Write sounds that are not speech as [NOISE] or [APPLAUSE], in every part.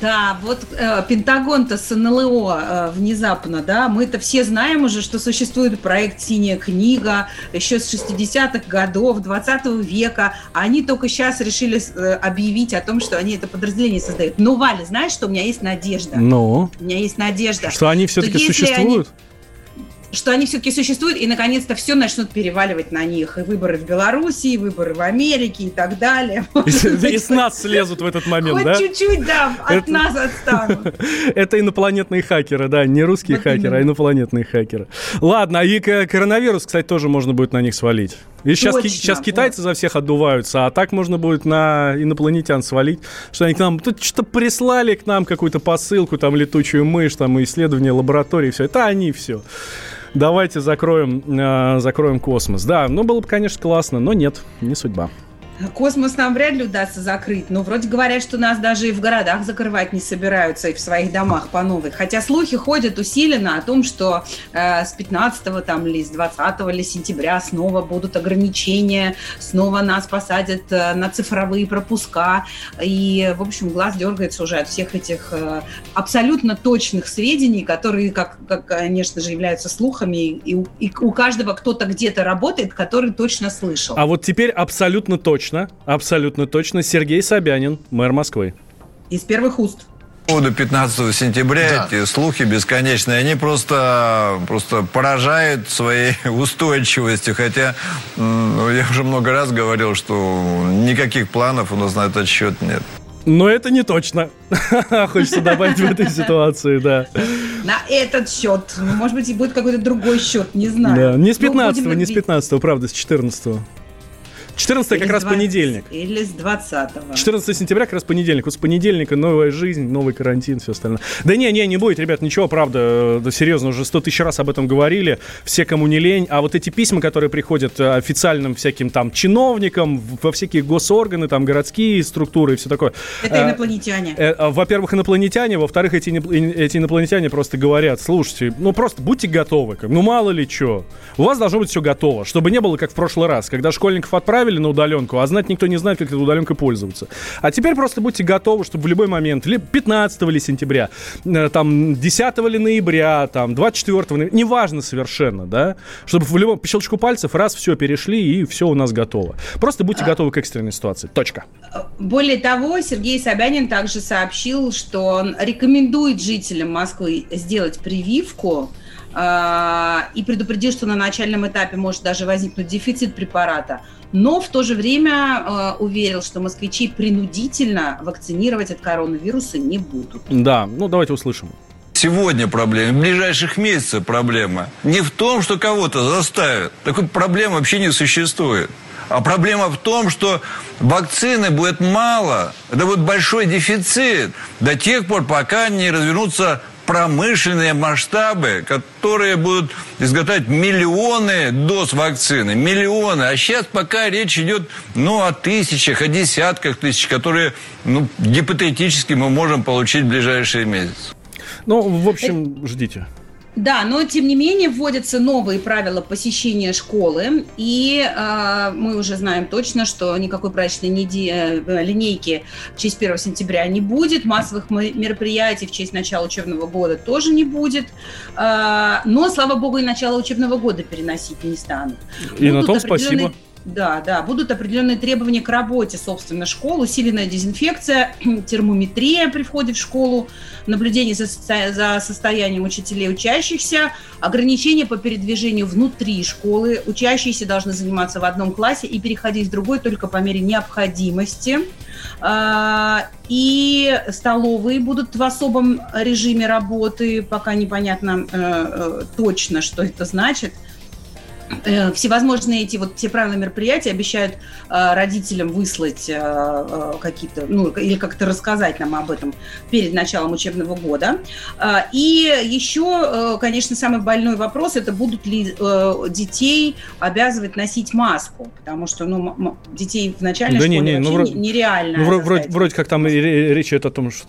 Да, вот э, Пентагон-то с НЛО э, внезапно, да, мы-то все знаем уже, что существует проект «Синяя книга» еще с 60-х годов 20 века, а они только сейчас решили э, объявить о том, что они это подразделение создают. Но, Валя, знаешь, что у меня есть надежда? Ну? У меня есть надежда. Что они все-таки существуют? Они что они все-таки существуют, и наконец-то все начнут переваливать на них. И выборы в Беларуси, и выборы в Америке и так далее. [LAUGHS] И, с нас слезут в этот момент, да? чуть-чуть, да, от нас отстанут. [LAUGHS] Это инопланетные хакеры, да, не русские хакеры, а инопланетные хакеры. Ладно, и коронавирус, кстати, тоже можно будет на них свалить. И сейчас, Точно, сейчас китайцы вот. за всех отдуваются, а так можно будет на инопланетян свалить, что они к нам тут что-то прислали к нам какую-то посылку, там летучую мышь, там исследование лаборатории, все. Это они все давайте закроем, э, закроем космос. Да, ну было бы, конечно, классно, но нет, не судьба. Космос нам вряд ли удастся закрыть, но вроде говорят, что нас даже и в городах закрывать не собираются, и в своих домах по новой. Хотя слухи ходят усиленно о том, что э, с 15 там, или с 20 или сентября снова будут ограничения, снова нас посадят э, на цифровые пропуска. И, в общем, глаз дергается уже от всех этих э, абсолютно точных сведений, которые, как, как конечно же, являются слухами, и, и у каждого кто-то где-то работает, который точно слышал. А вот теперь абсолютно точно точно, абсолютно точно. Сергей Собянин, мэр Москвы. Из первых уст. По поводу 15 сентября да. эти слухи бесконечные, они просто, просто поражают своей [LAUGHS] устойчивостью. Хотя ну, я уже много раз говорил, что никаких планов у нас на этот счет нет. Но это не точно. [LAUGHS] Хочется добавить в этой [LAUGHS] ситуации, да. На этот счет. Может быть, и будет какой-то другой счет, не знаю. Да. Не с 15 не с 15 правда, с 14 -го. 14 как раз 20, понедельник. Или с 20 -го. 14 сентября как раз понедельник. Вот с понедельника новая жизнь, новый карантин, все остальное. Да не, не, не будет, ребят, ничего, правда, да, серьезно, уже 100 тысяч раз об этом говорили, все, кому не лень. А вот эти письма, которые приходят э, официальным всяким там чиновникам, во всякие госорганы, там городские структуры и все такое. Это э, инопланетяне. Э, во-первых, инопланетяне, во-вторых, эти, эти инопланетяне просто говорят, слушайте, ну просто будьте готовы, ну мало ли что. У вас должно быть все готово, чтобы не было как в прошлый раз, когда школьников отправили отправили на удаленку, а знать никто не знает, как этой удаленкой пользоваться. А теперь просто будьте готовы, чтобы в любой момент, или 15 ли сентября, э, там, 10 ли ноября, там, 24 ноября, неважно совершенно, да, чтобы в любом, по щелчку пальцев раз все перешли и все у нас готово. Просто будьте готовы к экстренной ситуации. Точка. Более того, Сергей Собянин также сообщил, что он рекомендует жителям Москвы сделать прививку, и предупредил, что на начальном этапе может даже возникнуть дефицит препарата. Но в то же время э, уверил, что москвичи принудительно вакцинировать от коронавируса не будут. Да, ну давайте услышим. Сегодня проблема, в ближайших месяцах проблема. Не в том, что кого-то заставят. Такой проблемы вообще не существует. А проблема в том, что вакцины будет мало. Это будет большой дефицит до тех пор, пока не развернутся промышленные масштабы, которые будут изготовлять миллионы доз вакцины, миллионы. А сейчас пока речь идет ну, о тысячах, о десятках тысяч, которые ну, гипотетически мы можем получить в ближайшие месяцы. Ну, в общем, ждите. Да, но тем не менее вводятся новые правила посещения школы, и э, мы уже знаем точно, что никакой праздничной неде... Э, линейки в честь 1 сентября не будет, массовых мероприятий в честь начала учебного года тоже не будет, э, но, слава богу, и начало учебного года переносить не станут. И Будут на том спасибо. Да, да, будут определенные требования к работе, собственно, школ, усиленная дезинфекция, [CLEARS THROAT] термометрия при входе в школу, наблюдение за, за состоянием учителей учащихся, ограничения по передвижению внутри школы. Учащиеся должны заниматься в одном классе и переходить в другой только по мере необходимости. А, и столовые будут в особом режиме работы, пока непонятно э, э, точно, что это значит – всевозможные эти вот все правила мероприятия обещают э, родителям выслать э, э, какие-то, ну, или как-то рассказать нам об этом перед началом учебного года. Э, и еще, э, конечно, самый больной вопрос, это будут ли э, детей обязывать носить маску, потому что, ну, детей в начальной Да школе не, не, ну, вообще вроде- нереально. Ну, вро- вроде, заставить. вроде как там речь идет о том, что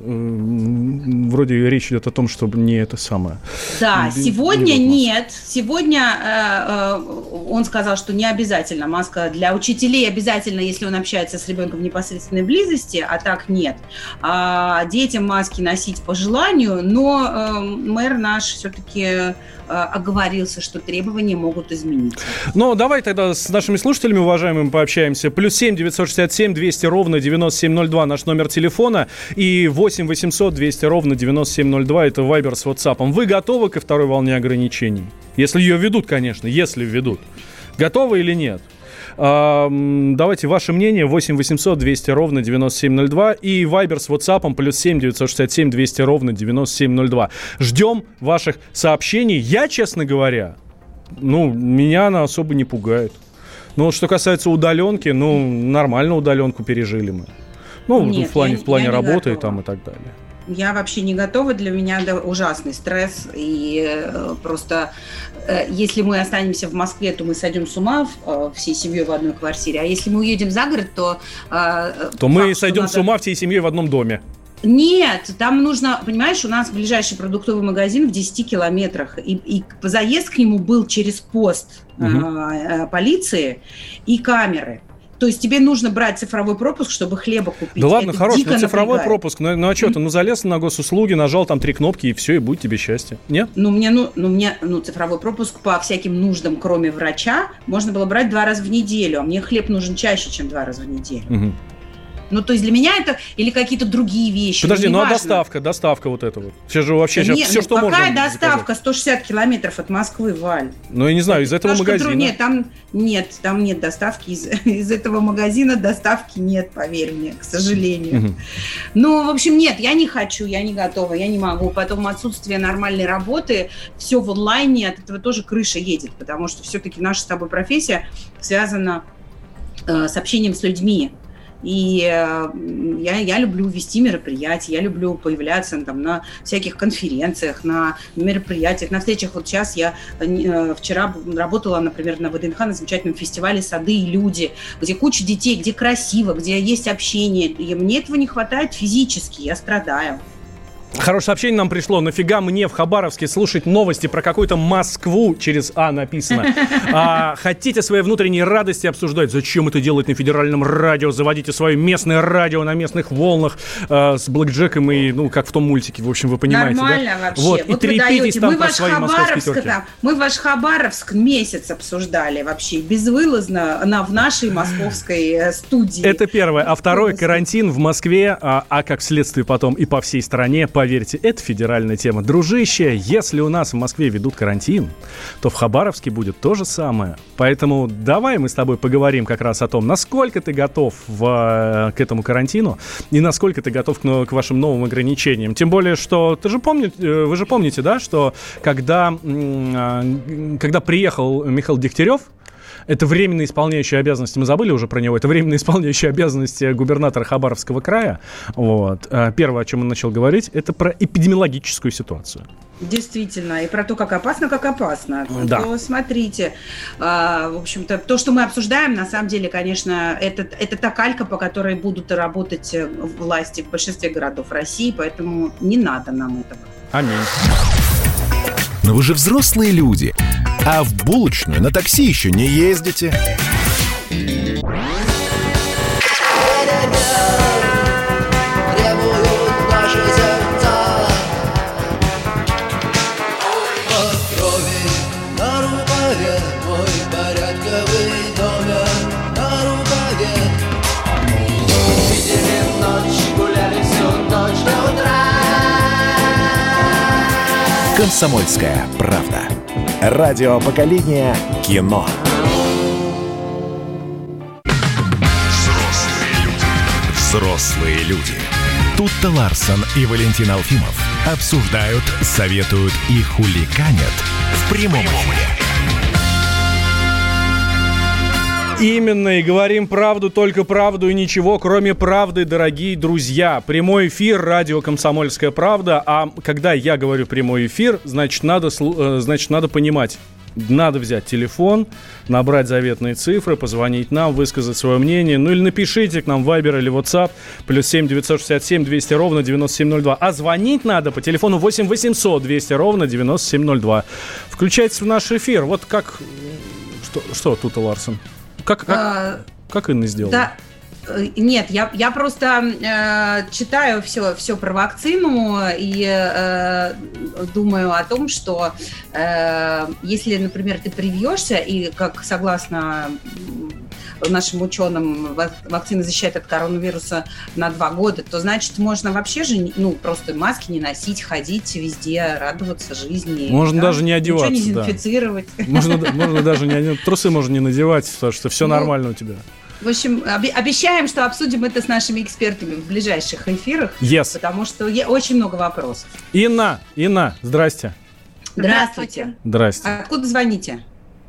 вроде речь идет о том, чтобы не это самое. Да, Не- сегодня не нет. Сегодня э, э, он сказал, что не обязательно маска для учителей обязательно, если он общается с ребенком в непосредственной близости, а так нет. А детям маски носить по желанию, но э, мэр наш все-таки оговорился, что требования могут измениться. Ну, давай тогда с нашими слушателями, уважаемыми, пообщаемся. Плюс семь девятьсот шестьдесят семь двести ровно девяносто семь ноль два наш номер телефона. И восемь восемьсот двести ровно девяносто семь ноль два это Вайбер с WhatsApp. Вы готовы ко второй волне ограничений? Если ее ведут, конечно, если ведут. Готовы или нет? Давайте ваше мнение 8 800 200 ровно 9702 и Вайбер с WhatsApp плюс 7 967 200 ровно 9702. Ждем ваших сообщений. Я, честно говоря, ну, меня она особо не пугает. Ну, что касается удаленки, ну, нормально удаленку пережили мы. Ну, Нет, в плане, я- в плане я работы и готова. там и так далее. Я вообще не готова, для меня это ужасный стресс, и э, просто э, если мы останемся в Москве, то мы сойдем с ума э, всей семьей в одной квартире, а если мы уедем за город, то... То мы факт, сойдем надо- с ума всей семьей в одном доме. Нет, там нужно, понимаешь, у нас ближайший продуктовый магазин в 10 километрах, и, и заезд к нему был через пост Мгм. э, полиции и камеры. То есть тебе нужно брать цифровой пропуск, чтобы хлеба купить. Да ладно, Это хорош, дико ну цифровой напрягает. пропуск. Ну, ну а что ты, ну залез на госуслуги, нажал там три кнопки и все, и будет тебе счастье. Нет? Ну, мне, ну, ну, мне, ну, цифровой пропуск по всяким нуждам, кроме врача, можно было брать два раза в неделю. А мне хлеб нужен чаще, чем два раза в неделю. Мгм. Ну, то есть для меня это или какие-то другие вещи. Подожди, ну а неважно. доставка, доставка вот это вот. Сейчас же вообще сейчас не, все, ну, что какая можно. доставка? 160 километров от Москвы, Валь. Ну, я не знаю, из этого Немножко магазина. тру- Нет, там нет, там нет доставки. Из, [LAUGHS] из этого магазина доставки нет, поверь мне, к сожалению. Ну, в общем, нет, я не хочу, я не готова, я не могу. Потом отсутствие нормальной работы, все в онлайне, от этого тоже крыша едет, потому что все-таки наша с тобой профессия связана э, с общением с людьми. И э, я, я люблю вести мероприятия, я люблю появляться там, на всяких конференциях, на мероприятиях, на встречах. Вот сейчас я э, вчера работала, например, на ВДНХ на замечательном фестивале «Сады и люди», где куча детей, где красиво, где есть общение. И мне этого не хватает физически, я страдаю. Хорошее сообщение нам пришло. Нафига мне в Хабаровске слушать новости про какую-то Москву через А написано? [LAUGHS] А, хотите свои внутренние радости обсуждать? Зачем это делать на федеральном радио? Заводите свое местное радио на местных волнах э, с блэкджеком и, ну, как в том мультике, в общем, вы понимаете, Нормально да? вообще. Вот, и вы трепетесь даете. там мы про свои московские терки. там, мы ваш Хабаровск месяц обсуждали вообще безвылазно на, в нашей московской э, студии. Это первое. А второе, карантин в Москве, а, а как следствие потом и по всей стране, поверьте, это федеральная тема. Дружище, если у нас в Москве ведут карантин, то в Хабаровске будет то же самое. Поэтому давай мы с тобой поговорим как раз о том, насколько ты готов в, э, к этому карантину и насколько ты готов к, к вашим новым ограничениям. Тем более, что ты же помни, э, вы же помните, да, что когда, а, когда приехал Михаил Дегтярев, это временно исполняющий обязанности, мы забыли уже про него, это временно исполняющий обязанности губернатора Хабаровского края. Вот. А Первое, о чем он начал говорить, это про эпидемиологическую ситуацию. Действительно, и про то, как опасно, как опасно. Да. То смотрите, а, в общем-то, то, что мы обсуждаем, на самом деле, конечно, это, это та калька, по которой будут работать э, власти в большинстве городов России, поэтому не надо нам этого. Аминь. Но вы же взрослые люди. А в булочную на такси еще не ездите. Комсомольская правда. Радио поколения кино. Взрослые люди. Взрослые люди. Тут-то Ларсон и Валентин Алфимов обсуждают, советуют и хуликанят в прямом эфире. Именно, и говорим правду, только правду и ничего, кроме правды, дорогие друзья. Прямой эфир, радио «Комсомольская правда». А когда я говорю прямой эфир, значит, надо, э, значит, надо понимать, надо взять телефон, набрать заветные цифры, позвонить нам, высказать свое мнение. Ну или напишите к нам в Viber или WhatsApp. Плюс 7 967 200 ровно 9702. А звонить надо по телефону 8 800 200 ровно 9702. Включайтесь в наш эфир. Вот как... Что, что тут, Ларсон? Как, как, А, как Инна сделала? Да. Э, Нет, я, я просто э, читаю все, все про вакцину и э, думаю о том, что э, если, например, ты привьешься, и как согласно нашим ученым вак- вакцина защищает от коронавируса на два года, то значит можно вообще же не- ну просто маски не носить, ходить везде, радоваться жизни. Можно да? даже не Ничего одеваться, не да. дезинфицировать. Можно, [LAUGHS] можно даже не трусы можно не надевать, потому что все Ну, нормально у тебя. В общем, обещаем, что обсудим это с нашими экспертами в ближайших эфирах, Yes. потому что очень много вопросов. Инна, Инна, здрасте. Здравствуйте. Здрасте. Откуда звоните?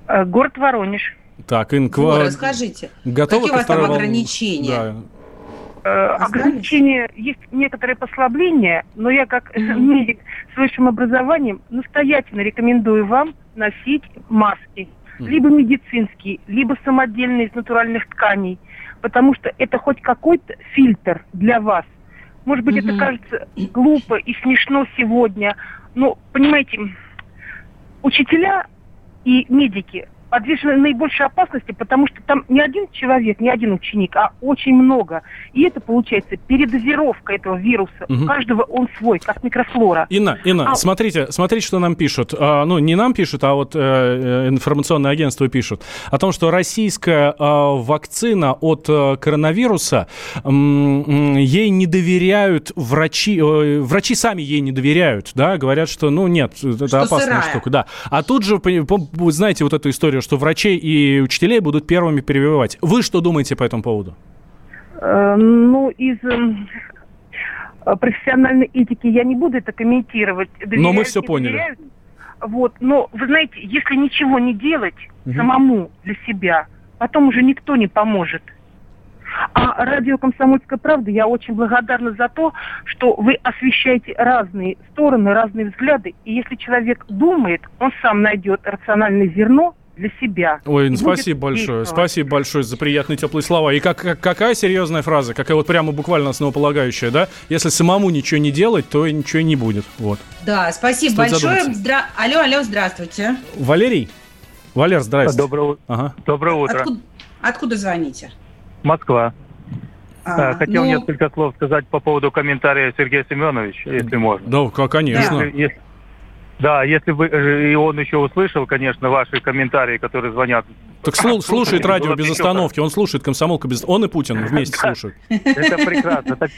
Э, Город Воронеж. Так, Ин, к Вот, ва- расскажите. готовы какие у вас там второй волне? ограничения? Да. Э? Ограничения, есть некоторые послабления, но я как [LAUGHS] медик с высшим образованием настоятельно рекомендую вам носить маски. Либо медицинские, либо самодельные из натуральных тканей. Потому что это хоть какой-то фильтр для вас. Может быть, это кажется глупо и смешно сегодня, но, понимаете, учителя и медики подвержены наибольшей опасности, потому что там не один человек, не один ученик, а очень много. И это получается передозировка этого вируса. Мгм. У каждого он свой, как микрофлора. Инна, Инна, А- смотрите, смотрите, что нам пишут. А, ну, не нам пишут, а вот э, э, информационное агентство пишут. О том, что российская э, вакцина от э, коронавируса, м, ей не доверяют врачи. э, врачи сами ей не доверяют, да, говорят, что, ну, нет, это Что опасная сырая. штука. Да. А тут же, знаете вот эту историю, что врачей и учителей будут первыми прививать. Вы что думаете по этому поводу? Э, ну, из эм, э, профессиональной этики я не буду это комментировать. Но мы Доверяют, не поняли. доверяют. Вот, но вы знаете, если ничего не делать Мгм. самому для себя, потом уже никто не поможет. А радио «Комсомольская правда» я очень благодарна за то, что вы освещаете разные стороны, разные взгляды. И если человек думает, он сам найдет рациональное зерно для себя. Ой, спасибо большое. Спасибо большое за приятные теплые слова. И как, как- какая серьезная фраза, какая вот прямо буквально основополагающая, да? Если самому ничего не делать, то ничего и не будет. Вот. Да, спасибо Стоит большое. задуматься. Здра- Алло, алло, здравствуйте. Валерий? Валер, здрасте. Доброе, Ага. доброе утро. Откуда, откуда звоните? Москва. А, Э, Хотел ну, несколько слов сказать по поводу комментария Сергея Семеновича, если можно. Да, конечно. Если- если- да, если бы э, и он еще услышал, конечно, ваши комментарии, которые звонят. Так слу- слушает было радио без остановки. Он слушает комсомолку без... Он и Путин вместе Да. слушают. Это прекрасно. Так,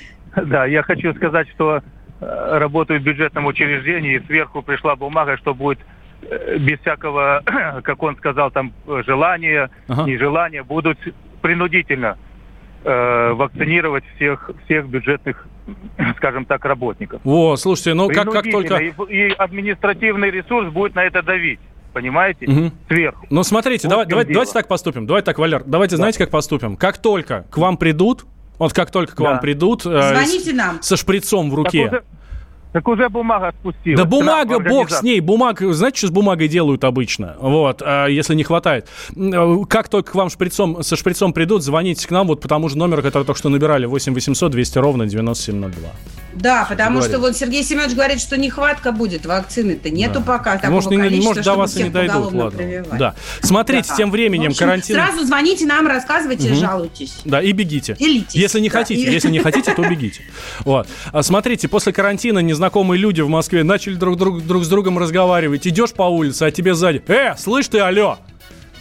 да, я хочу сказать, что э, работаю в бюджетном учреждении, и сверху пришла бумага, что будет э, без всякого, [CLEARS THROAT] как он сказал, там желания, Ага. нежелания, будут принудительно э, вакцинировать всех, всех бюджетных, [CLEARS THROAT] скажем так, работников. О, слушайте, ну как, как только... И, и административный ресурс будет на это давить, понимаете? Мгм. Сверху. Ну, смотрите, Вот давай, давай- дело. давайте так поступим. Давайте так, Валер, давайте знаете, как поступим? Как только к вам придут, вот как только к Да. вам придут э, Звоните нам. со шприцом в Так руке... уже, так уже бумага спустилась. Да бумага, бог с ней. Бумаг, знаете, что с бумагой делают обычно? Вот, а, если не хватает. Как только к вам шприцом, со шприцом придут, звоните к нам вот по тому же номеру, который только что набирали, 8 800 200 ровно 9702. Да, потому говорит. что вот Сергей Семенович говорит, что нехватка будет, вакцины-то нету Да. пока такого может, не- количества, может, до чтобы вас и не дойдут, ладно. прививать. Да. Смотрите, Да. тем временем общем, карантин... Сразу звоните нам, рассказывайте, жалуйтесь. Да, и бегите. Делитесь. Если не Да, хотите, и- если не хотите, то бегите. Вот. А смотрите, после карантина незнакомые люди в Москве начали друг, друг, друг с другом разговаривать. Идешь по улице, а тебе сзади. Э, слышь ты, алло!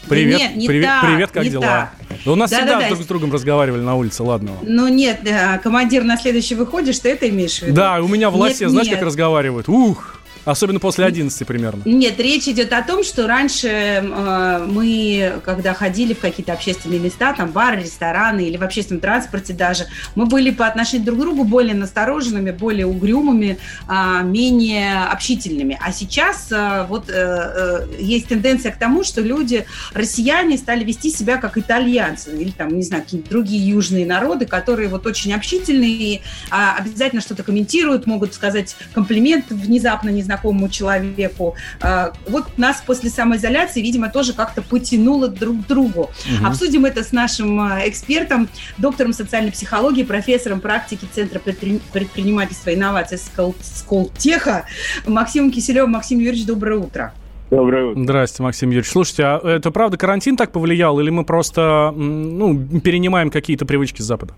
Привет, нет, не привет, так, привет, как не дела? так. Да У нас всегда Да-да-да. друг с другом разговаривали на улице, ладно. Ну нет, э, командир на следующий выходишь, ты это имеешь в виду? Да, у меня в Нет, лосе, знаешь, нет. как разговаривают? Ух! Особенно после 11 примерно. Нет, речь идет о том, что раньше э, мы, когда ходили в какие-то общественные места, там бары, рестораны или в общественном транспорте даже, мы были по отношению друг к другу более настороженными, более угрюмыми, э, менее общительными. А сейчас э, вот э, э, есть тенденция к тому, что люди, россияне, стали вести себя как итальянцы или там, не знаю, какие-то другие южные народы, которые вот очень общительные, э, обязательно что-то комментируют, могут сказать комплимент внезапно, не незнакомому человеку. А, вот нас после самоизоляции, видимо, тоже как-то потянуло друг к другу. Угу. Обсудим это с нашим а, экспертом, доктором социальной психологии, профессором практики Центра предпринимательства и инноваций Сколтеха Максимом Киселевым. Максим Юрьевич, доброе утро. Доброе утро. Здравствуйте, Максим Юрьевич. Слушайте, а это правда карантин так повлиял, или мы просто ну, перенимаем какие-то привычки с Запада?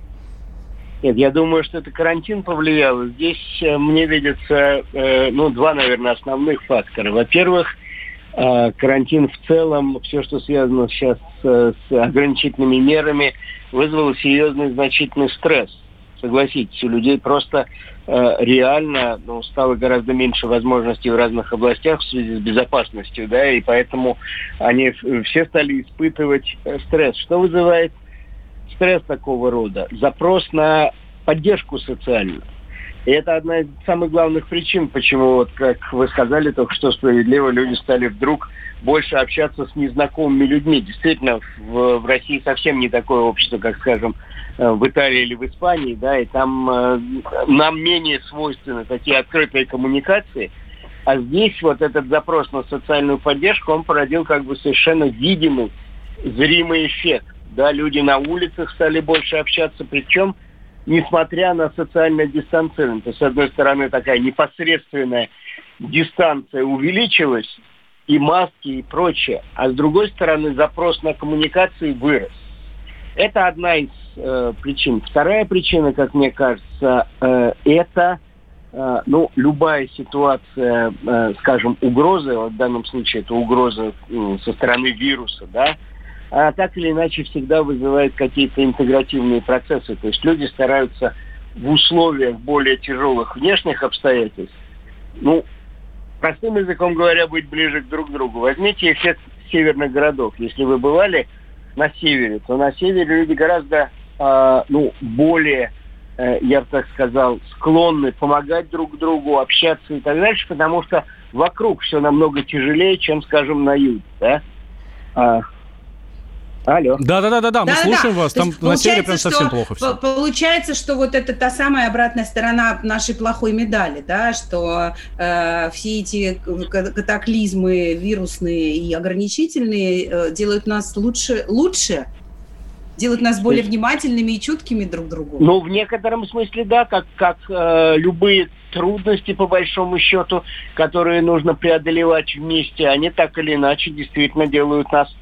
Нет, я думаю, что это карантин повлиял. Здесь э, мне видится, э, ну, два, наверное, основных фактора. Во-первых, э, карантин в целом, все, что связано сейчас с, с ограничительными мерами, вызвало серьезный значительный стресс. Согласитесь, у людей просто э, реально ну, стало гораздо меньше возможностей в разных областях в связи с безопасностью, да, и поэтому они все стали испытывать стресс. Что вызывает стресс такого рода, запрос на поддержку социальную. И это одна из самых главных причин, почему, вот как вы сказали только что справедливо, люди стали вдруг больше общаться с незнакомыми людьми. Действительно, в, в России совсем не такое общество, как, скажем, э, в Италии или в Испании, да, и там э, нам менее свойственны такие открытые коммуникации. А здесь вот этот запрос на социальную поддержку, он породил как бы совершенно видимый, зримый эффект да, люди на улицах стали больше общаться, причем несмотря на социальное дистанцирование. То есть, с одной стороны, такая непосредственная дистанция увеличилась, и маски, и прочее, а с другой стороны, запрос на коммуникации вырос. Это одна из э, причин. Вторая причина, как мне кажется, э, это э, ну, любая ситуация, э, скажем, угрозы, вот в данном случае это угроза э, со стороны вируса, да, а так или иначе всегда вызывает какие-то интегративные процессы. То есть люди стараются в условиях более тяжелых внешних обстоятельств, ну, простым языком говоря, быть ближе к друг другу. Возьмите эффект северных городов. Если вы бывали на севере, то на севере люди гораздо, э, ну, более, э, я бы так сказал, склонны помогать друг другу, общаться и так дальше, потому что вокруг все намного тяжелее, чем, скажем, на юге, да? Алло. Да, да, да, да, да, мы слушаем вас. Там на севере прям совсем плохо все. Получается, что вот это та самая обратная сторона нашей плохой медали, да, что э, все эти катаклизмы вирусные и ограничительные э, делают нас лучше, лучше, делают нас более внимательными и чуткими друг к другу. Ну, в некотором смысле, да, как, как э, любые трудности, по большому счету, которые нужно преодолевать вместе, они так или иначе действительно делают нас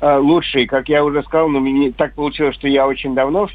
Э, лучший, как я уже сказал, но мне так получилось, что я очень давно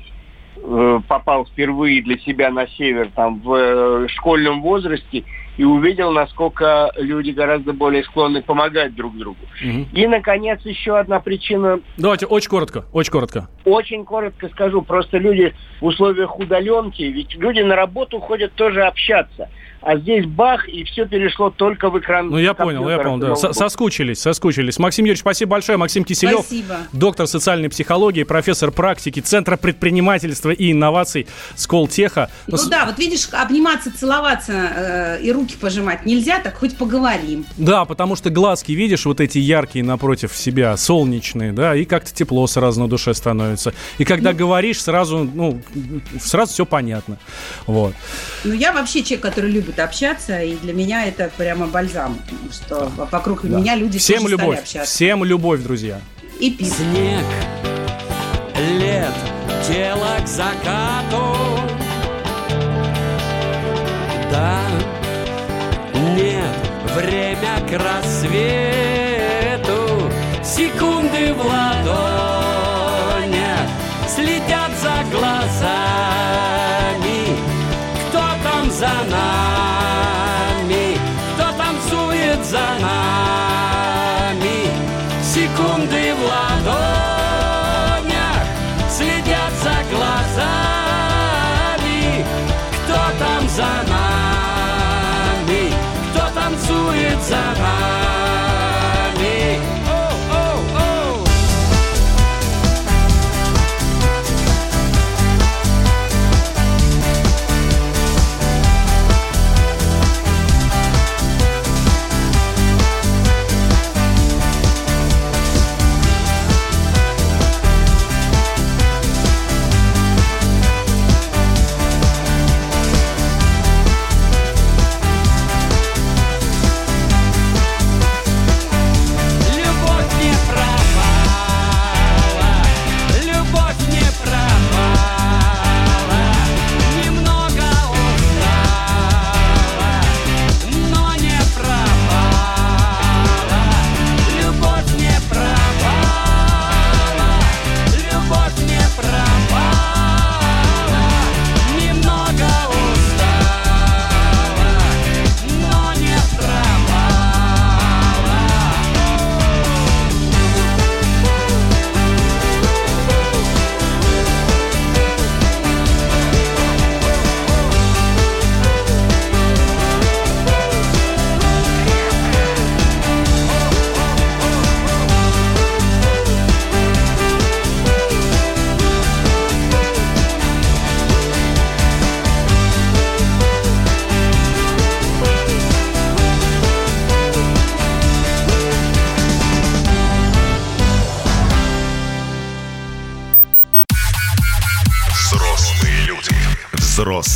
э, попал впервые для себя на север, там, в э, школьном возрасте, и увидел, насколько люди гораздо более склонны помогать друг другу. Угу. И, наконец, еще одна причина... Давайте очень коротко, очень коротко. Очень коротко скажу. Просто люди в условиях удаленки, ведь люди на работу ходят тоже общаться а здесь бах, и все перешло только в экран. Ну, я понял, я понял, да. Соскучились, соскучились. Максим Юрьевич, спасибо большое. Максим Киселев, спасибо. доктор социальной психологии, профессор практики Центра предпринимательства и инноваций Сколтеха. Ну Но... да, вот видишь, обниматься, целоваться э, и руки пожимать нельзя, так хоть поговорим. Да, потому что глазки, видишь, вот эти яркие напротив себя, солнечные, да, и как-то тепло сразу на душе становится. И когда ну, говоришь, сразу, ну, сразу все понятно. Вот. Ну, я вообще человек, который любит любят общаться, и для меня это прямо бальзам, что да. вокруг да. меня люди Всем тоже любовь. общаться. Всем любовь, друзья. И пиво. Снег, лет, тело к закату. Да, нет, время к рассвету. Секунды в ладонях следят за глазами. Кто там за нами? Нами. Секунды в ладонях Следят за глазами. Кто там за нами? Кто танцует за нами.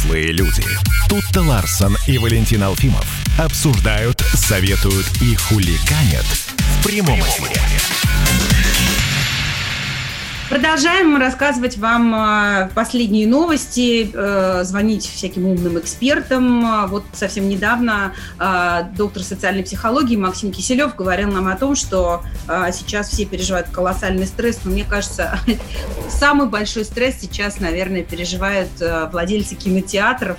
Взрослые люди. Тут-то Ларсон и Валентин Алфимов обсуждают, советуют и хуликанят в прямом эфире. Продолжаем рассказывать вам э, последние новости, э, звонить всяким умным экспертам. А Вот совсем недавно э, доктор социальной психологии Максим Киселев говорил нам о том, что сейчас все переживают колоссальный стресс, но мне кажется, [LAUGHS] самый большой стресс сейчас, наверное, переживают владельцы кинотеатров,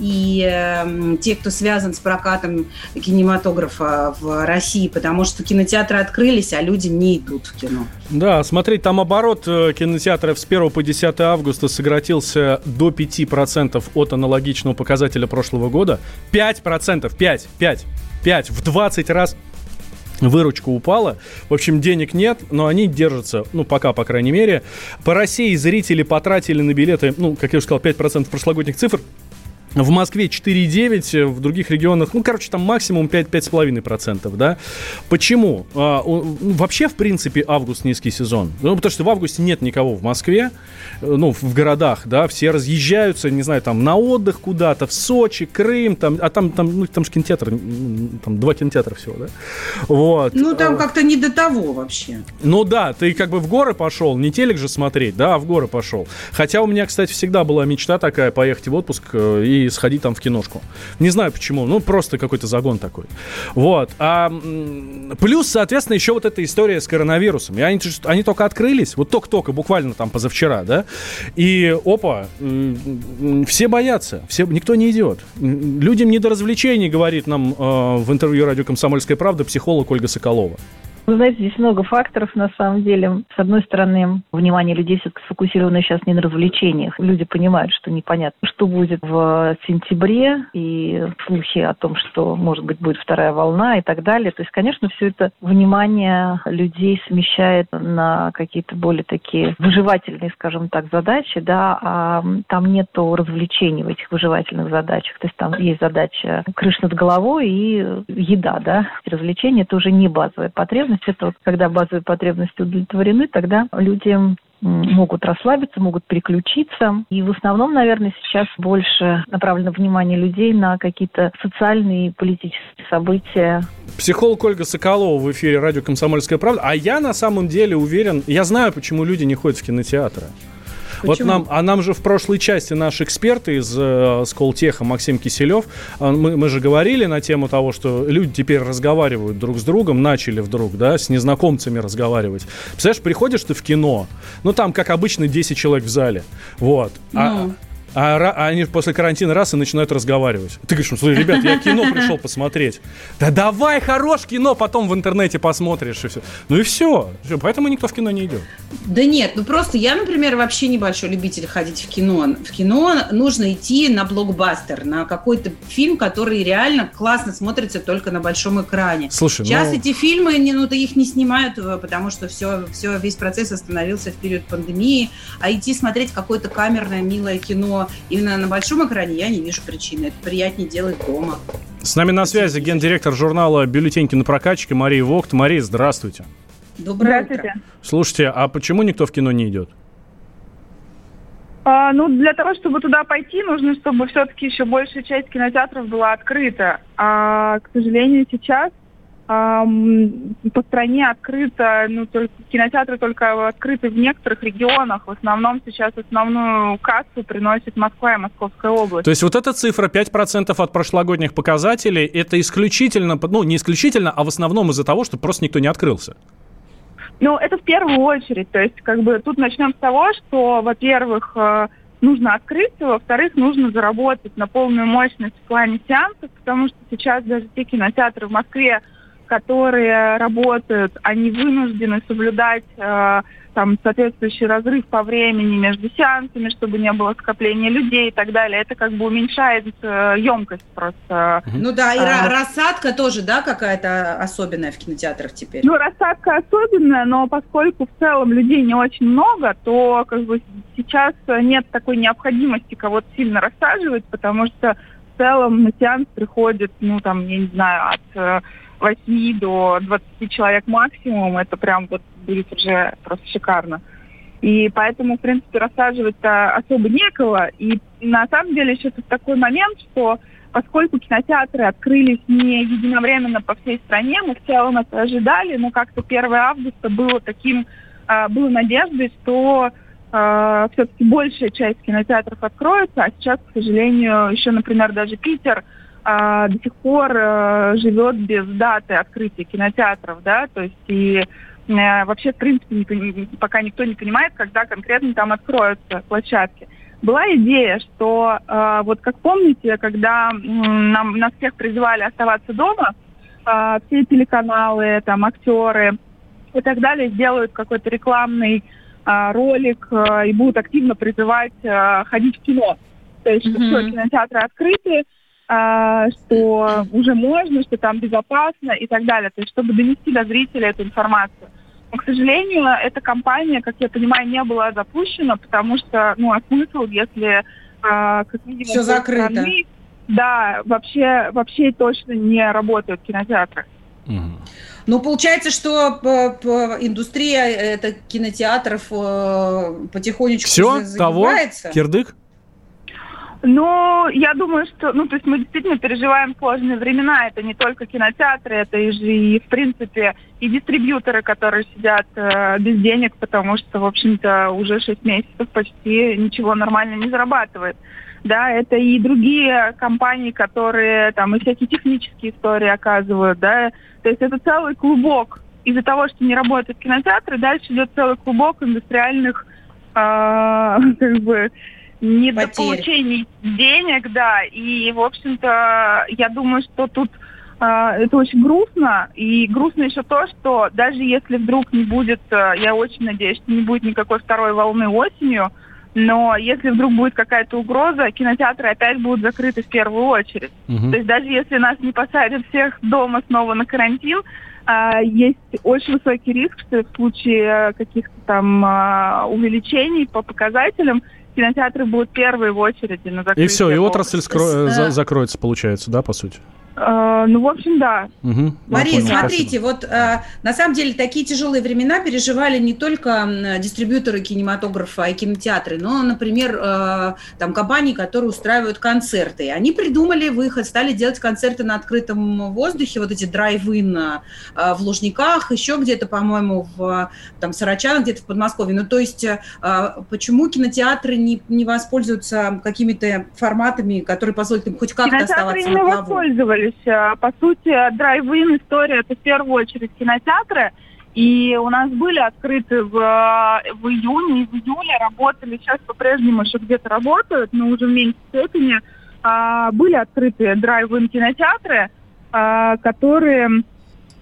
и э, те, кто связан с прокатом кинематографа в России, потому что кинотеатры открылись, а люди не идут в кино. Да, смотреть, там оборот э, кинотеатров с 1 по 10 августа сократился до 5% от аналогичного показателя прошлого года. 5%, 5, 5, 5, в 20 раз Выручка упала. В общем, денег нет, но они держатся, ну, пока, по крайней мере. По России зрители потратили на билеты, ну, как я уже сказал, 5% прошлогодних цифр. В Москве 4,9, в других регионах, ну, короче, там максимум 5-5,5%, да. Почему? А, ну, вообще, в принципе, август низкий сезон. Ну, потому что в августе нет никого в Москве, э, ну, в городах, да, все разъезжаются, не знаю, там, на отдых куда-то, в Сочи, Крым, там, а там, там, ну, там же кинотеатр, там два кинотеатра всего, да. Вот. Ну, там А, как-то не до того вообще. ну да, ты как бы в горы пошел, не телек же смотреть, да, а в горы пошел. Хотя у меня, кстати, всегда была мечта такая, поехать в отпуск э, и сходить там в киношку. Не знаю почему, ну просто какой-то загон такой. Вот. А, плюс, соответственно, еще вот эта история с коронавирусом. И они, они только открылись, вот только-только, буквально там позавчера, да, и опа, все боятся, все, никто не идет. Людям не до развлечений, говорит нам э, в интервью радио «Комсомольская правда» психолог Ольга Соколова. Вы знаете, здесь много факторов на самом деле. С одной стороны, внимание людей все-таки сфокусировано сейчас не на развлечениях. Люди понимают, что непонятно, что будет в сентябре, и слухи о том, что, может быть, будет вторая волна и так далее. То есть, конечно, все это внимание людей смещает на какие-то более такие выживательные, скажем так, задачи, да, а там нету развлечений в этих выживательных задачах. То есть там есть задача крыша над головой и еда, да. Развлечения – это уже не базовая потребность. Это вот когда базовые потребности удовлетворены, тогда люди могут расслабиться, могут переключиться. И в основном, наверное, сейчас больше направлено внимание людей на какие-то социальные и политические события. Психолог Ольга Соколова в эфире радио «Комсомольская правда». А я на самом деле уверен, я знаю, почему люди не ходят в кинотеатры. Вот Почему? нам, а нам же в прошлой части наш эксперт из э, Сколтеха Максим Киселев, а, мы, мы же говорили на тему того, что люди теперь разговаривают друг с другом, начали вдруг, да, с незнакомцами разговаривать. Представляешь, приходишь ты в кино, ну там, как обычно, 10 человек в зале, вот. А, Ну. А, ра- а они после карантина раз и начинают разговаривать. Ты говоришь, ну, слушай, ребят, я кино пришел посмотреть. Да давай, хорош кино, потом в интернете посмотришь и все. Ну и все. Поэтому никто в кино не идет. Да нет, ну просто я, например, вообще небольшой любитель ходить в кино. В кино нужно идти на блокбастер, на какой-то фильм, который реально классно смотрится только на большом экране. Слушай, Сейчас ну- эти фильмы, не, ну, их не снимают, э, потому что все, все, весь процесс остановился в период пандемии. А идти смотреть какое-то камерное, милое кино именно на большом экране я не вижу причины. Это приятнее делать дома. С нами на связи гендиректор журнала «Бюллетень кинопрокатчика» Мария Вогт. Мария, здравствуйте. Доброе Здравствуйте. Слушайте, а почему никто в кино не идет? А, ну, для того, чтобы туда пойти, нужно, чтобы все-таки еще большая часть кинотеатров была открыта. А, к сожалению, сейчас по стране открыто, ну, только, кинотеатры только открыты в некоторых регионах. В основном сейчас основную кассу приносит Москва и Московская область. То есть вот эта цифра 5% от прошлогодних показателей, это исключительно, ну не исключительно, а в основном из-за того, что просто никто не открылся. Ну, это в первую очередь. То есть, как бы тут начнем с того, что, во-первых, э, нужно открыться, во-вторых, нужно заработать на полную мощность в плане сеансов, потому что сейчас даже те кинотеатры в Москве, которые работают, они вынуждены соблюдать э, там соответствующий разрыв по времени между сеансами, чтобы не было скопления людей и так далее. Это как бы уменьшает э, емкость просто. Ну да, и ра- рассадка тоже, да, какая-то особенная в кинотеатрах теперь. Ну, рассадка особенная, но поскольку в целом людей не очень много, то как бы сейчас нет такой необходимости кого-то сильно рассаживать, потому что в целом на сеанс приходит, ну, там, я не знаю, от э, 8 до 20 человек максимум. Это прям вот будет уже просто шикарно. И поэтому, в принципе, рассаживать-то особо некого. И на самом деле еще тут такой момент, что поскольку кинотеатры открылись не единовременно по всей стране, мы в целом это ожидали, но как-то 1 августа было таким, а, было надеждой, что все-таки большая часть кинотеатров откроется, а сейчас, к сожалению, еще, например, даже Питер а, до сих пор а, живет без даты открытия кинотеатров, да, то есть и э, вообще, в принципе, не пока никто не понимает, когда конкретно там откроются площадки. Была идея, что э, вот как помните, когда нам нас всех призывали оставаться дома, э, все телеканалы, там актеры и так далее сделают какой-то рекламный э, ролик э, и будут активно призывать э, ходить в кино. То есть, что Мгм. все, кинотеатры открыты, а, что уже можно, что там безопасно и так далее. То есть, чтобы донести до зрителя эту информацию. Но, к сожалению, эта кампания, как я понимаю, не была запущена, потому что, ну, а смысл, если, а, как минимум, Всё с закрыто. стороны, да, вообще, вообще точно не работают кинотеатры. Ну, получается, что п- п- индустрия э, это кинотеатров э, потихонечку Все, того, кирдык? Ну, я думаю, что, ну, то есть мы действительно переживаем сложные времена. Это не только кинотеатры, это и же и, в принципе, и дистрибьюторы, которые сидят э, без денег, потому что, в общем-то, уже 6 месяцев почти ничего нормально не зарабатывает. Да, это и другие компании, которые там и всякие технические истории оказывают, да. То есть это целый клубок. Из-за того, что не работают кинотеатры, дальше идет целый клубок индустриальных а, [LAUGHS] как бы недополучений денег, да. И, в общем-то, я думаю, что тут а, это очень грустно. И грустно еще то, что даже если вдруг не будет, а, я очень надеюсь, что не будет никакой второй волны осенью, но если вдруг будет какая-то угроза, кинотеатры опять будут закрыты в первую очередь. Мгм. То есть даже если нас не посадят всех дома снова на карантин, а, есть очень высокий риск, что в случае э, каких-то там а, увеличений по показателям кинотеатры будут первые в очереди на закрытие. И все, и отрасль скро- за- закроется, получается, да, по сути? Э, ну, в общем, да. Я Мария, понял, смотрите, спасибо. вот э, на самом деле такие тяжелые времена переживали не только дистрибьюторы кинематографа и кинотеатры, но, например, э, там компании, которые устраивают концерты. Они придумали выход, стали делать концерты на открытом воздухе, вот эти драйв-ин э, в Лужниках, еще где-то, по-моему, в там Сорочанах, где-то в Подмосковье. Ну, то есть, э, почему кинотеатры не, не воспользуются какими-то форматами, которые позволят им хоть как-то Кинотеатры оставаться не на плаву? Воспользовались. А, По сути, drive-in история это в первую очередь кинотеатры. И у нас были открыты в, э, в июне и в июле, работали, сейчас по-прежнему еще где-то работают, но уже в меньшей степени. А, были открыты drive-in кинотеатры, а, которые,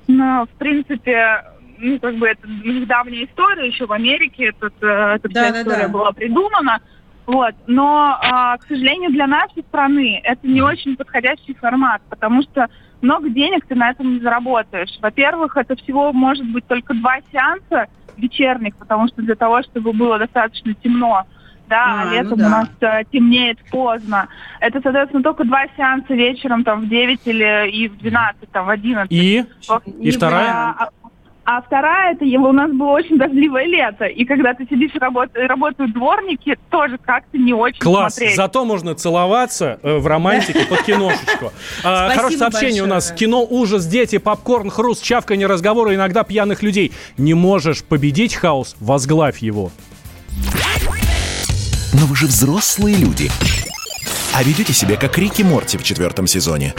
ну, в принципе, ну, как бы это недавняя история, еще в Америке этот, э, эта Да, вся да, история да. была придумана. Вот. Но, а, к сожалению, для нашей страны это не очень подходящий формат, потому что много денег ты на этом не заработаешь. Во-первых, это всего может быть только два сеанса вечерних, потому что для того, чтобы было достаточно темно, да, А, а, ну летом да. у нас э, темнеет поздно. Это, соответственно, только два сеанса вечером там в 9 или и в 12, там в 11. И? Во- И вторая? А, а вторая, это его- у нас было очень дождливое лето. И когда ты сидишь, работ- работают дворники, тоже как-то не очень Класс. смотреть. Зато можно целоваться э, в романтике под киношечку. [LAUGHS] А, Хорошее сообщение у нас. Кино «Ужас», «Дети», «Попкорн», «Хруст», «Чавканье», разговоры, иногда пьяных людей. Не можешь победить хаос, возглавь его. Но вы же взрослые люди. А ведете себя как Рики Морти в четвертом сезоне.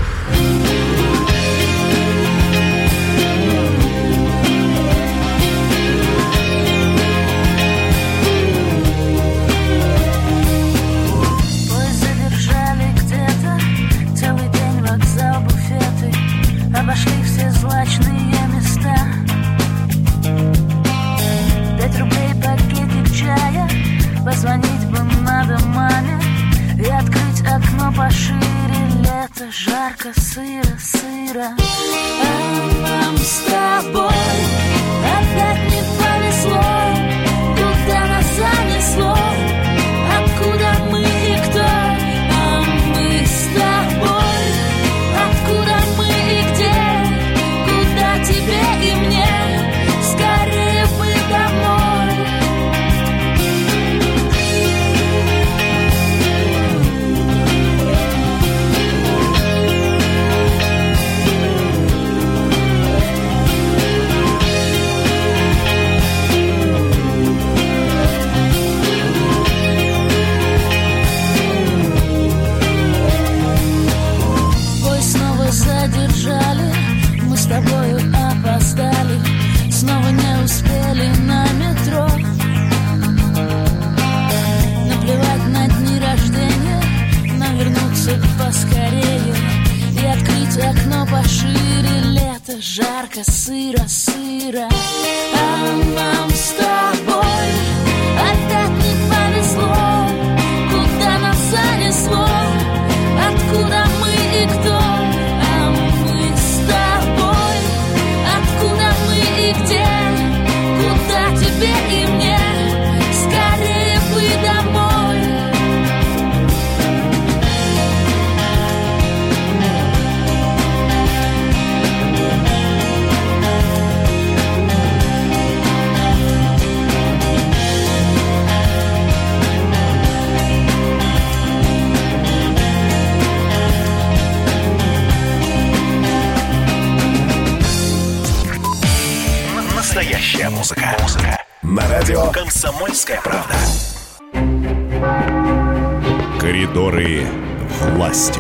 Власти.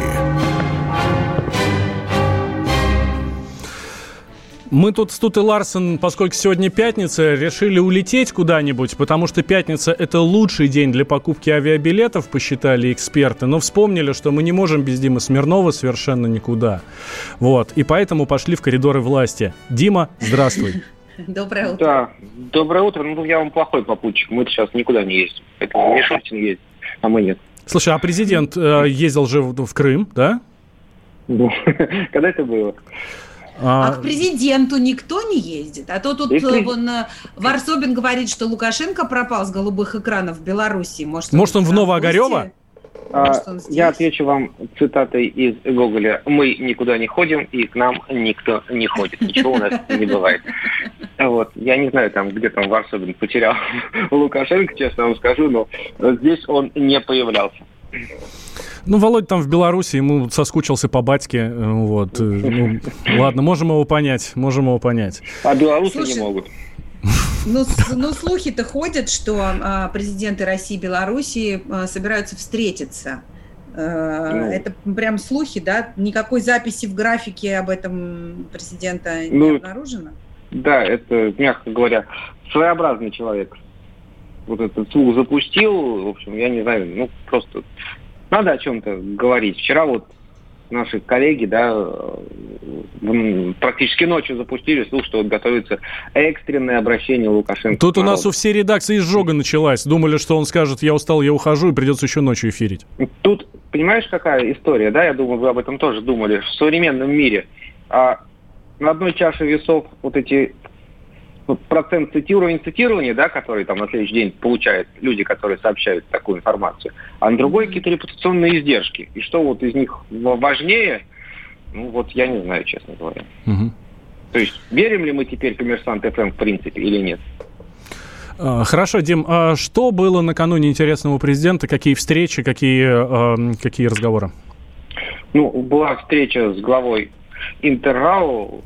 Мы тут с Тут и Ларсен, поскольку сегодня пятница, решили улететь куда-нибудь, потому что пятница – это лучший день для покупки авиабилетов, посчитали эксперты, но вспомнили, что мы не можем без Димы Смирнова совершенно никуда. Вот, и поэтому пошли в коридоры власти. Дима, здравствуй. [LAUGHS] Доброе утро. Да, доброе утро. Ну, я вам плохой попутчик. Мы сейчас никуда не ездим. Поэтому Мишутин ездит, а мы нет. Слушай, а президент э, ездил же в, в Крым, да? [LAUGHS] Когда это было? А к президенту никто не ездит. А то тут И э, вон э, Варсобин говорит, что Лукашенко пропал с голубых экранов в Беларуси. Может, Может, он в там А, здесь? я отвечу вам цитатой из Гоголя. Мы никуда не ходим, и к нам никто не ходит. Ничего у нас не бывает. Вот. Я не знаю, там, где там Варсобин потерял [LAUGHS] Лукашенко, честно вам скажу, но здесь он не появлялся. Ну, Володя там в Беларуси, ему соскучился по батьке. э, Вот. э, ну, ладно, можем его понять, можем его понять. А белорусы Слушай, не могут. Ну, ну, слухи-то ходят, что а, президенты России и Белоруссии а, собираются встретиться. Э, Ну. Это прям слухи, да? Никакой записи в графике об этом президента не Ну, обнаружено? да, это, мягко говоря, своеобразный человек. Вот этот слух запустил, в общем, я не знаю, ну, просто надо о чем-то говорить. Вчера вот наши коллеги, да, м, практически ночью запустили слух, что вот готовится экстренное обращение Лукашенко. Тут у нас у всей редакции изжога началась. Думали, что он скажет, я устал, я ухожу, и придется еще ночью эфирить. Тут, понимаешь, какая история, да, я думаю, вы об этом тоже думали, в современном мире а, на одной чаше весов вот эти процент цитирования, цитирования, да, который там на следующий день получают люди, которые сообщают такую информацию, а на другой какие-то репутационные издержки. И что вот из них важнее, ну вот я не знаю, честно говоря. Мгм. То есть верим ли мы теперь коммерсант ФМ в принципе или нет? А, Хорошо, Дим, а что было накануне интересного президента? Какие встречи, какие, эм, какие разговоры? Ну, была встреча с главой Интеррау,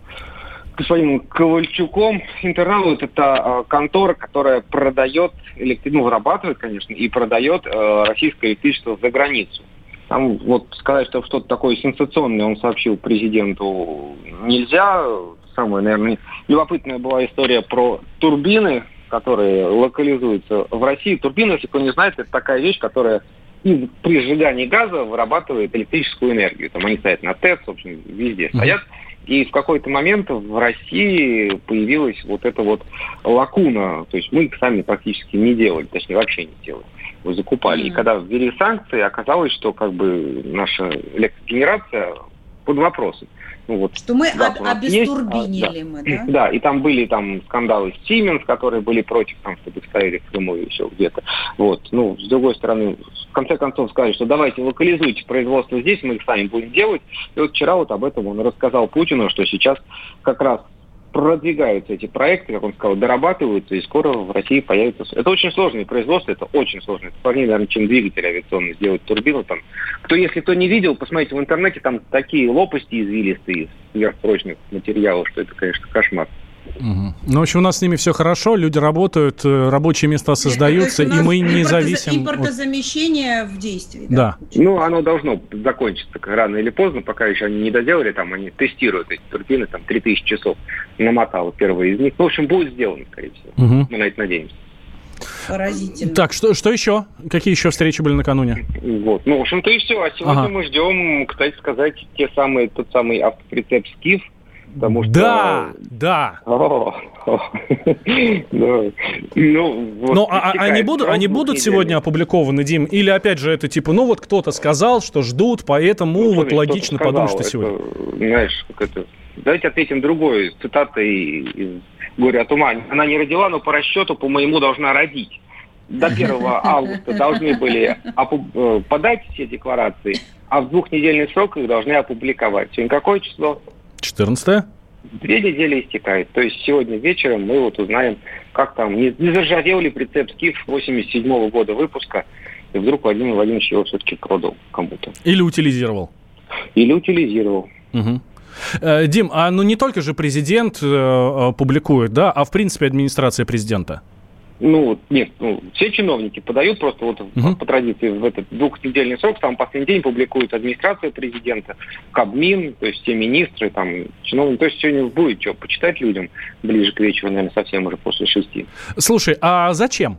господином Ковальчуком. Интеррау – это э, контора, которая продает, электри- ну, вырабатывает, конечно, и продает э, российское электричество за границу. Там вот сказать, что что-то такое сенсационное он сообщил президенту нельзя. Самая, наверное, любопытная была история про турбины, которые локализуются в России. Турбина, если кто не знает, это такая вещь, которая и при сжигании газа вырабатывает электрическую энергию. Там они стоят на ТЭЦ, в общем, везде стоят. И в какой-то момент в России появилась вот эта вот лакуна. То есть мы их сами практически не делали, точнее вообще не делали. Мы закупали. И когда ввели санкции, оказалось, что как бы наша электрогенерация под вопросом. Ну, вот Что мы газ об- нас есть, а, обестурбинили да. мы, да? Да, и там были там скандалы с Siemens, которые были против, там, чтобы их ставили в Крыму еще где-то. Вот. Ну, с другой стороны, в конце концов сказали, что давайте локализуйте производство здесь, мы их сами будем делать. И вот вчера вот об этом он рассказал Путину, что сейчас как раз продвигаются эти проекты, как он сказал, дорабатываются, и скоро в России появится... Это очень сложное производство, это очень сложно. Это сложнее, наверное, чем двигатель авиационный сделать турбину. Там. Кто, если кто не видел, посмотрите в интернете, там такие лопасти извилистые из сверхпрочных материалов, что это, конечно, кошмар. Ну, в общем, у нас с ними все хорошо, люди работают, э, рабочие места создаются, То есть и мы не зависим... от- Импортозамещение в действии. Да. Ну, оно должно закончиться рано или поздно, пока еще они не доделали, там они тестируют эти турбины, там 3000 часов намотало первые из них. Ну, в общем, будет сделано, скорее всего. Мгм. Мы на это надеемся. Поразительно. Так, что, что еще? Какие еще встречи были накануне? Вот. Ну, в общем-то и все. А сегодня Ага. мы ждем, кстати сказать, те самые, тот самый автоприцеп Скиф, потому что... Да, да. О, о. Да. Ну, Ну, а, а они будут, они будут сегодня опубликованы, Дим? Или опять же это типа, ну вот кто-то сказал, что ждут, поэтому Ну, вот логично подумать, что сегодня. Знаешь, как это... Давайте ответим другой цитатой из «Горе от ума». Она не родила, но по расчету, по моему, должна родить. До 1 [LAUGHS] августа должны были э, подать все декларации, а в двухнедельный срок их должны опубликовать. Сегодня какое число? 14 Две недели истекает. То есть сегодня вечером мы вот узнаем, как там, не, не заржавел ли прицеп Скиф 87 года выпуска, и вдруг Владимир Владимирович его все-таки продал кому-то. Или утилизировал. Или утилизировал. Э, Дим, а ну не только же президент э, э, публикует, да, а в принципе администрация президента. Ну, нет, ну, все чиновники подают просто вот Мгм. по традиции в этот двухнедельный срок, там последний день публикует администрация президента, Кабмин, то есть все министры, там, чиновники. То есть сегодня будет что почитать людям ближе к вечеру, наверное, совсем уже после шести. Слушай, а зачем?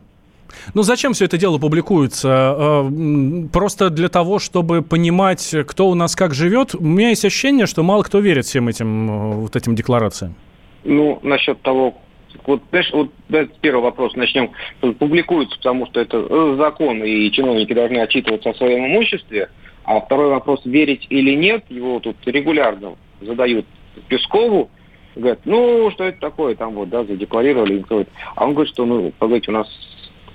Ну, зачем все это дело публикуется? М, Просто для того, чтобы понимать, кто у нас как живет? У меня есть ощущение, что мало кто верит всем этим э, вот этим декларациям. Ну, насчет того, вот, знаешь, вот давайте с первого вопроса начнем. Публикуется, потому что это э, закон, и чиновники должны отчитываться о своем имуществе. А второй вопрос, верить или нет, его тут регулярно задают Пескову. Говорят, ну, что это такое, там вот, да, задекларировали. А он говорит, что, ну, погодите, у нас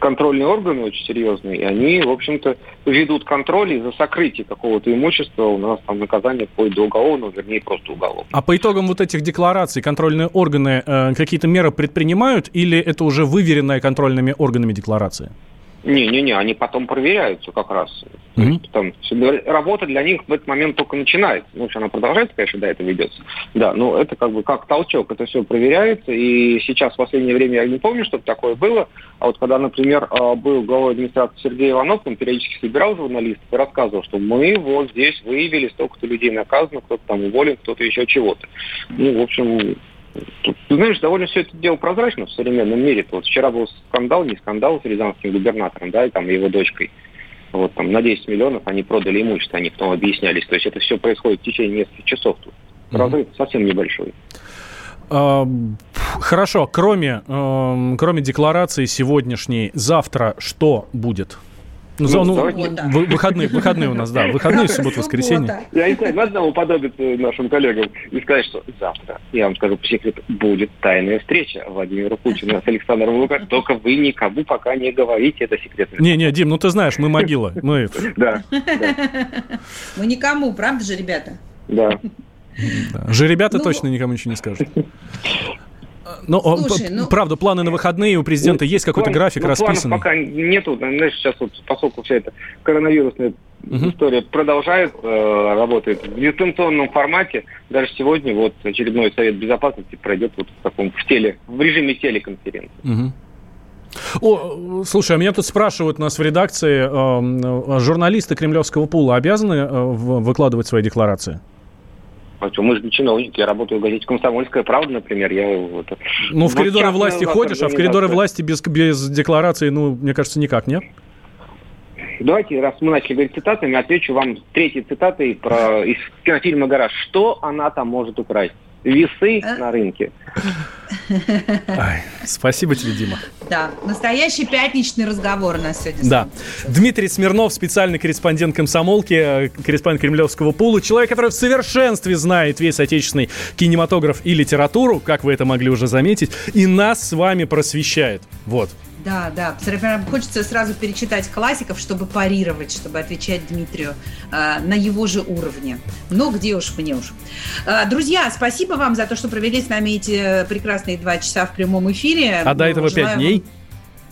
контрольные органы очень серьезные, и они, в общем-то, ведут контроль, и за сокрытие какого-то имущества у нас там наказание вплоть до уголовного, вернее, просто уголовного. А по итогам вот этих деклараций контрольные органы э, какие-то меры предпринимают или это уже выверенная контрольными органами декларация? Не-не-не, они потом проверяются как раз. Есть там работа для них в этот момент только начинается. Ну, она продолжается, конечно, да, это ведется. Да, но это как бы как толчок, это все проверяется. И сейчас в последнее время я не помню, чтобы такое было. А вот когда, например, а, был главой администрации Сергей Иванов, он периодически собирал журналистов и рассказывал, что мы вот здесь выявили столько-то людей наказано, кто-то там уволен, кто-то еще чего-то. Ну, в общем, Ты знаешь, довольно все это дело прозрачно в современном мире. Вот вчера был скандал, не скандал с рязанским губернатором, да, и там его дочкой. Вот там на 10 миллионов они продали имущество, они потом объяснялись. То есть это все происходит в течение нескольких часов тут. Разрыв совсем небольшой. А, Хорошо, кроме, эм, кроме декларации сегодняшней, завтра что будет? Ну, за- ну, давайте- вы- выходные, выходные у нас, да, выходные, суббота, воскресенье. Я не знаю, надо нам уподобиться нашим коллегам и сказать, что завтра, я вам скажу по секрету, будет тайная встреча Владимира Путина с Александром Лукашенко. Только вы никому пока не говорите, это секретно. Не-не, Дим, ну ты знаешь, мы могила. Мы... Да, [LAUGHS] Мы никому, правда же, ребята? да. Же ребята Ну- точно никому ничего не скажут. [LAUGHS] Ну, о, Слушай, ну- правда, планы на выходные у президента есть какой-то План- график ну, расписанный? пока нету. Знаешь, сейчас вот, поскольку вся эта коронавирусная история продолжает, э, работает в дистанционном формате, даже сегодня вот очередной Совет Безопасности пройдет вот в таком, в теле, в режиме телеконференции. Мгм. О, слушай, а меня тут спрашивают у нас в редакции, э, э, журналисты кремлевского пула обязаны э, в- выкладывать свои декларации? Что, мы же не чиновники, я работаю в газете «Комсомольская правда», например, я вот... Ну, в коридоры власти ходишь, а в коридоры власти без, без декларации, ну, мне кажется, никак, нет? Давайте, раз мы начали говорить цитатами, отвечу вам третьей цитатой про, из кинофильма «Гараж». Что она там может украсть? Весы на рынке. Ай, спасибо тебе, Дима. Да, настоящий пятничный разговор у нас сегодня. Да. Дмитрий Смирнов, специальный корреспондент комсомолки, э, корреспондент кремлевского пула, человек, который в совершенстве знает весь отечественный кинематограф и литературу, как вы это могли уже заметить, и нас с вами просвещает. Вот. Да, да. Прям Хочется сразу перечитать классиков, чтобы парировать, чтобы отвечать Дмитрию э, на его же уровне. Но где уж мне уж. Э, друзья, спасибо вам за то, что провели с нами эти прекрасные два часа в прямом эфире. А до Ну, этого пять дней?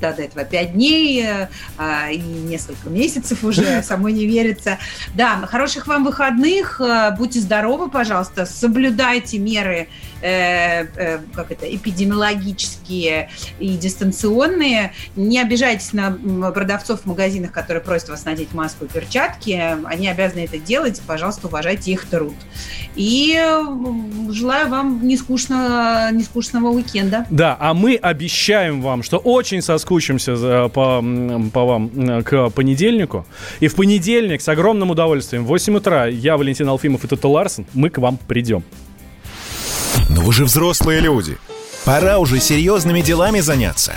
Да, до этого пять дней э, а, и несколько месяцев уже, [LAUGHS] самой не верится. Да, хороших вам выходных, э, будьте здоровы, пожалуйста, соблюдайте меры э, э, как это, эпидемиологические и дистанционные. Не обижайтесь на продавцов в магазинах, которые просят вас надеть маску и перчатки. Они обязаны это делать. Пожалуйста, уважайте их труд. И желаю вам нескучного, нескучного уикенда. Да, а мы обещаем вам, что очень соскучимся по, по вам к понедельнику. И в понедельник с огромным удовольствием в 8 утра я, Валентин Алфимов и Тута Ларсен, мы к вам придем. Но вы же взрослые люди. Пора уже серьезными делами заняться.